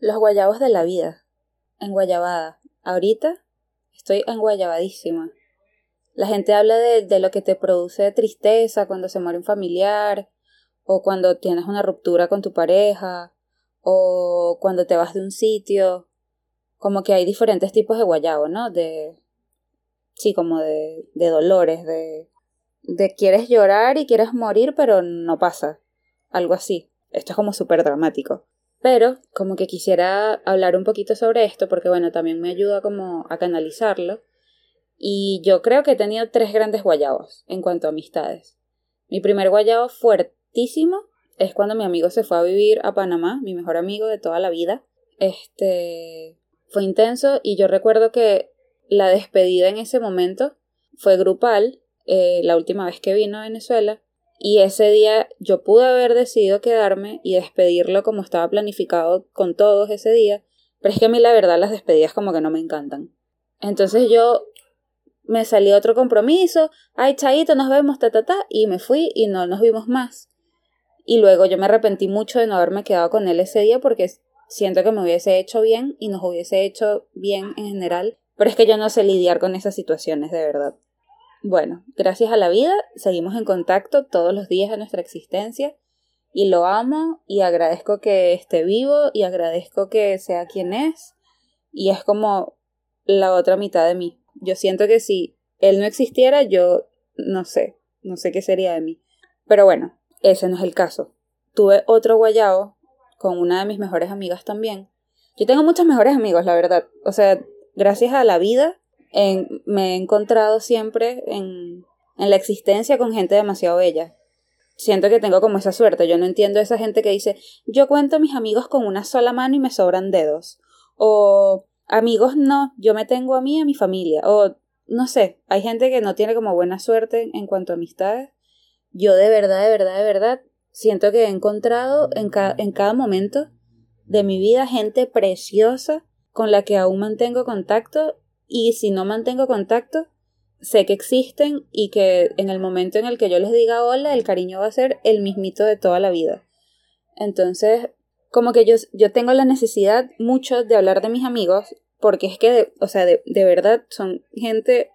Los guayabos de la vida. En Guayabada. Ahorita estoy enguayabadísima. La gente habla de, de lo que te produce tristeza cuando se muere un familiar, o cuando tienes una ruptura con tu pareja, o cuando te vas de un sitio. Como que hay diferentes tipos de guayabo, ¿no? De. Sí, como de, de dolores, de. de quieres llorar y quieres morir, pero no pasa. Algo así. Esto es como súper dramático. Pero como que quisiera hablar un poquito sobre esto porque bueno, también me ayuda como a canalizarlo. Y yo creo que he tenido tres grandes guayabos en cuanto a amistades. Mi primer guayabo fuertísimo es cuando mi amigo se fue a vivir a Panamá, mi mejor amigo de toda la vida. Este fue intenso y yo recuerdo que la despedida en ese momento fue grupal, eh, la última vez que vino a Venezuela, y ese día yo pude haber decidido quedarme y despedirlo como estaba planificado con todos ese día, pero es que a mí la verdad las despedidas como que no me encantan. Entonces yo me salí a otro compromiso, ay chaito, nos vemos, ta ta ta, y me fui y no nos vimos más. Y luego yo me arrepentí mucho de no haberme quedado con él ese día porque siento que me hubiese hecho bien y nos hubiese hecho bien en general, pero es que yo no sé lidiar con esas situaciones de verdad. Bueno, gracias a la vida seguimos en contacto todos los días de nuestra existencia y lo amo y agradezco que esté vivo y agradezco que sea quien es y es como la otra mitad de mí. Yo siento que si él no existiera yo no sé, no sé qué sería de mí. Pero bueno, ese no es el caso. Tuve otro guayao con una de mis mejores amigas también. Yo tengo muchos mejores amigos, la verdad. O sea, gracias a la vida me he encontrado siempre en, en la existencia con gente demasiado bella. Siento que tengo como esa suerte. Yo no entiendo esa gente que dice, yo cuento a mis amigos con una sola mano y me sobran dedos. O amigos no, yo me tengo a mí a mi familia. O no sé, hay gente que no tiene como buena suerte en cuanto a amistades. Yo de verdad, de verdad, de verdad, siento que he encontrado en, en cada momento de mi vida gente preciosa con la que aún mantengo contacto y si no mantengo contacto, sé que existen y que en el momento en el que yo les diga hola, el cariño va a ser el mismito de toda la vida. Entonces, como que yo, yo tengo la necesidad mucho de hablar de mis amigos, porque es que, o sea, de, de verdad son gente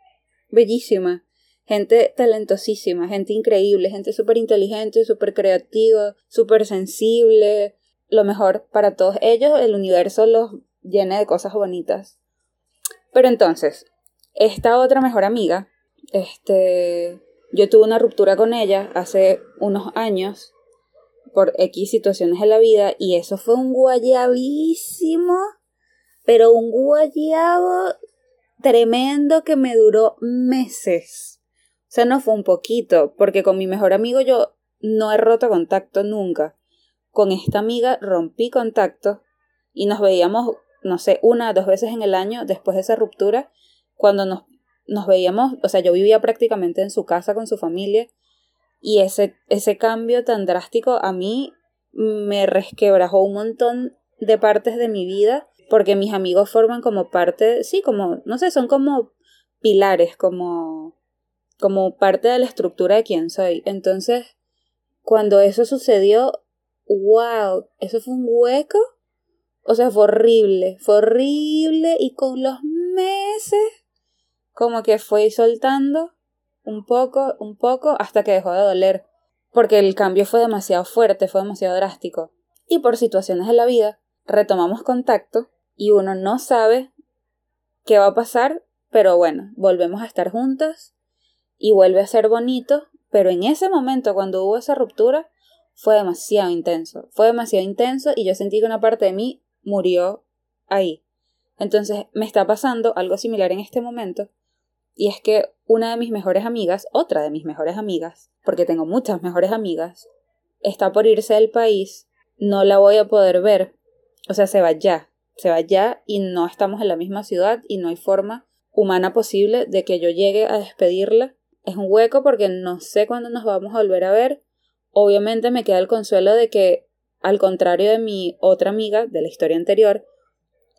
bellísima, gente talentosísima, gente increíble, gente súper inteligente, súper creativa, súper sensible. Lo mejor para todos ellos, el universo los llena de cosas bonitas. Pero entonces, esta otra mejor amiga, este, yo tuve una ruptura con ella hace unos años por X situaciones de la vida y eso fue un guayabísimo, pero un guayabo tremendo que me duró meses. O sea, no fue un poquito, porque con mi mejor amigo yo no he roto contacto nunca. Con esta amiga rompí contacto y nos veíamos no sé, una o dos veces en el año después de esa ruptura, cuando nos, nos veíamos, o sea, yo vivía prácticamente en su casa con su familia y ese, ese cambio tan drástico a mí me resquebrajó un montón de partes de mi vida porque mis amigos forman como parte, sí, como, no sé, son como pilares, como, como parte de la estructura de quién soy. Entonces, cuando eso sucedió, wow, eso fue un hueco o sea, fue horrible, fue horrible y con los meses como que fue soltando un poco, un poco hasta que dejó de doler, porque el cambio fue demasiado fuerte, fue demasiado drástico. Y por situaciones de la vida, retomamos contacto y uno no sabe qué va a pasar, pero bueno, volvemos a estar juntas y vuelve a ser bonito, pero en ese momento cuando hubo esa ruptura fue demasiado intenso, fue demasiado intenso y yo sentí que una parte de mí murió ahí. Entonces me está pasando algo similar en este momento y es que una de mis mejores amigas, otra de mis mejores amigas, porque tengo muchas mejores amigas, está por irse del país, no la voy a poder ver, o sea, se va ya, se va ya y no estamos en la misma ciudad y no hay forma humana posible de que yo llegue a despedirla. Es un hueco porque no sé cuándo nos vamos a volver a ver. Obviamente me queda el consuelo de que al contrario de mi otra amiga de la historia anterior,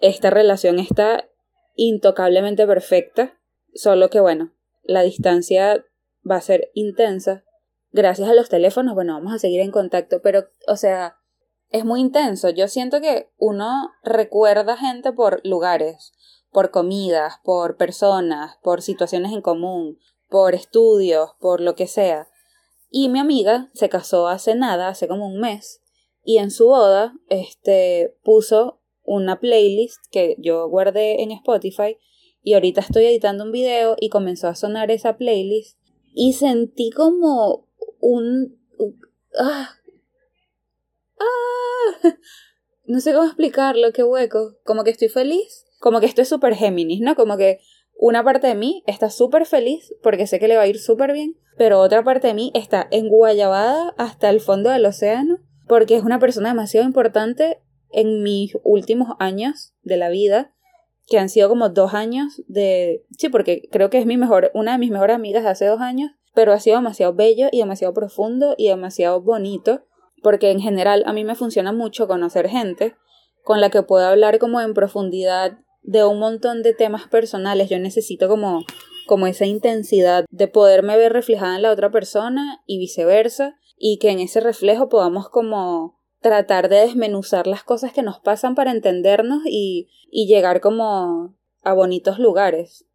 esta relación está intocablemente perfecta, solo que bueno, la distancia va a ser intensa. Gracias a los teléfonos, bueno, vamos a seguir en contacto, pero, o sea, es muy intenso. Yo siento que uno recuerda gente por lugares, por comidas, por personas, por situaciones en común, por estudios, por lo que sea. Y mi amiga se casó hace nada, hace como un mes, y en su boda, este, puso una playlist que yo guardé en Spotify y ahorita estoy editando un video y comenzó a sonar esa playlist y sentí como un... ah, ah, no sé cómo explicarlo, qué hueco. Como que estoy feliz, como que estoy súper Géminis, ¿no? Como que una parte de mí está súper feliz porque sé que le va a ir súper bien, pero otra parte de mí está enguayabada hasta el fondo del océano porque es una persona demasiado importante en mis últimos años de la vida, que han sido como dos años de... Sí, porque creo que es mi mejor, una de mis mejores amigas de hace dos años, pero ha sido demasiado bello y demasiado profundo y demasiado bonito, porque en general a mí me funciona mucho conocer gente con la que puedo hablar como en profundidad de un montón de temas personales. Yo necesito como, como esa intensidad de poderme ver reflejada en la otra persona y viceversa, y que en ese reflejo podamos como tratar de desmenuzar las cosas que nos pasan para entendernos y, y llegar como a bonitos lugares.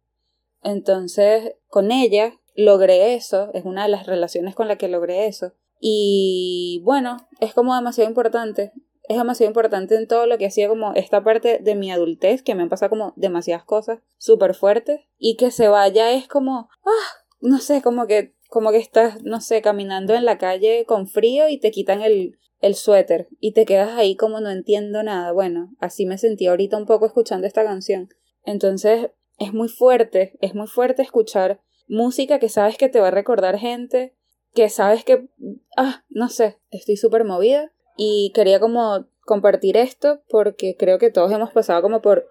Entonces, con ella logré eso, es una de las relaciones con la que logré eso. Y bueno, es como demasiado importante es demasiado importante en todo lo que hacía como esta parte de mi adultez, que me han pasado como demasiadas cosas súper fuertes, y que se vaya es como, ah, no sé, como que, como que estás, no sé, caminando en la calle con frío y te quitan el, el suéter y te quedas ahí como no entiendo nada. Bueno, así me sentí ahorita un poco escuchando esta canción. Entonces, es muy fuerte, es muy fuerte escuchar música que sabes que te va a recordar gente, que sabes que, ah, no sé, estoy súper movida y quería como compartir esto porque creo que todos hemos pasado como por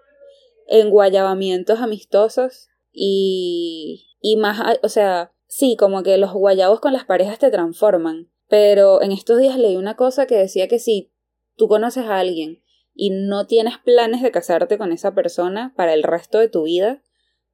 enguayabamientos amistosos y, y más, o sea, sí, como que los guayabos con las parejas te transforman. Pero en estos días leí una cosa que decía que si tú conoces a alguien y no tienes planes de casarte con esa persona para el resto de tu vida,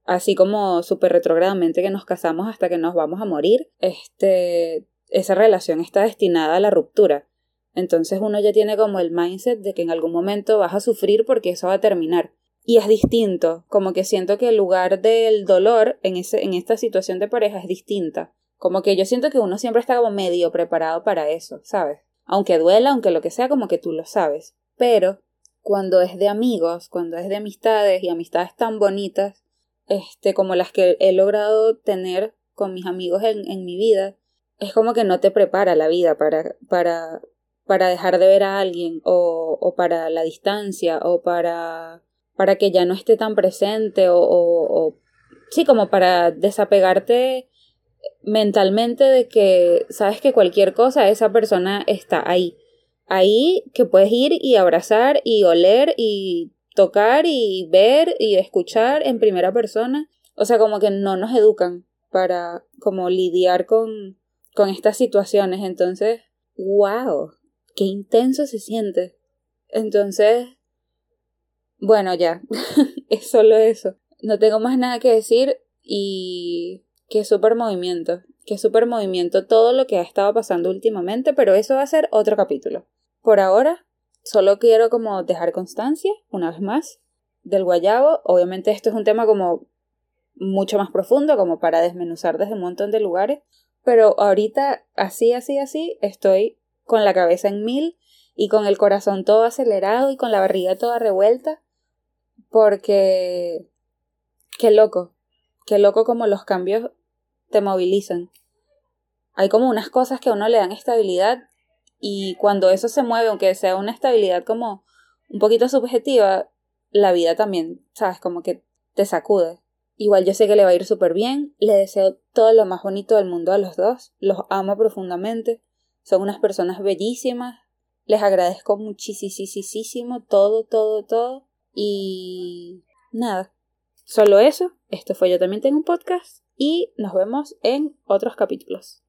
así como súper retrogradamente que nos casamos hasta que nos vamos a morir, este, esa relación está destinada a la ruptura. Entonces uno ya tiene como el mindset de que en algún momento vas a sufrir porque eso va a terminar. Y es distinto, como que siento que el lugar del dolor en, ese, en esta situación de pareja es distinta. Como que yo siento que uno siempre está como medio preparado para eso, ¿sabes? Aunque duela, aunque lo que sea, como que tú lo sabes. Pero cuando es de amigos, cuando es de amistades y amistades tan bonitas, este, como las que he logrado tener con mis amigos en, en mi vida, es como que no te prepara la vida para, para para dejar de ver a alguien o, o para la distancia o para, para que ya no esté tan presente o, sí, como para desapegarte mentalmente de que sabes que cualquier cosa esa persona está ahí. Ahí que puedes ir y abrazar y oler y tocar y ver y escuchar en primera persona. O sea, como que no nos educan para como lidiar con, con estas situaciones. Entonces, wow, qué intenso se siente. Entonces, bueno, ya, es solo eso. No tengo más nada que decir y qué súper movimiento, qué súper movimiento todo lo que ha estado pasando últimamente, pero eso va a ser otro capítulo. Por ahora, solo quiero como dejar constancia, una vez más, del guayabo. Obviamente esto es un tema como mucho más profundo, como para desmenuzar desde un montón de lugares, pero ahorita, así, así, así, estoy con la cabeza en mil y con el corazón todo acelerado y con la barriga toda revuelta, porque qué loco, qué loco como los cambios te movilizan. Hay como unas cosas que a uno le dan estabilidad y cuando eso se mueve, aunque sea una estabilidad como un poquito subjetiva, la vida también, sabes, como que te sacude. Igual yo sé que le va a ir súper bien, le deseo todo lo más bonito del mundo a los dos, los amo profundamente. Son unas personas bellísimas. Les agradezco muchísimo todo, todo, todo. Y nada, solo eso. Esto fue Yo también tengo un podcast y nos vemos en otros capítulos.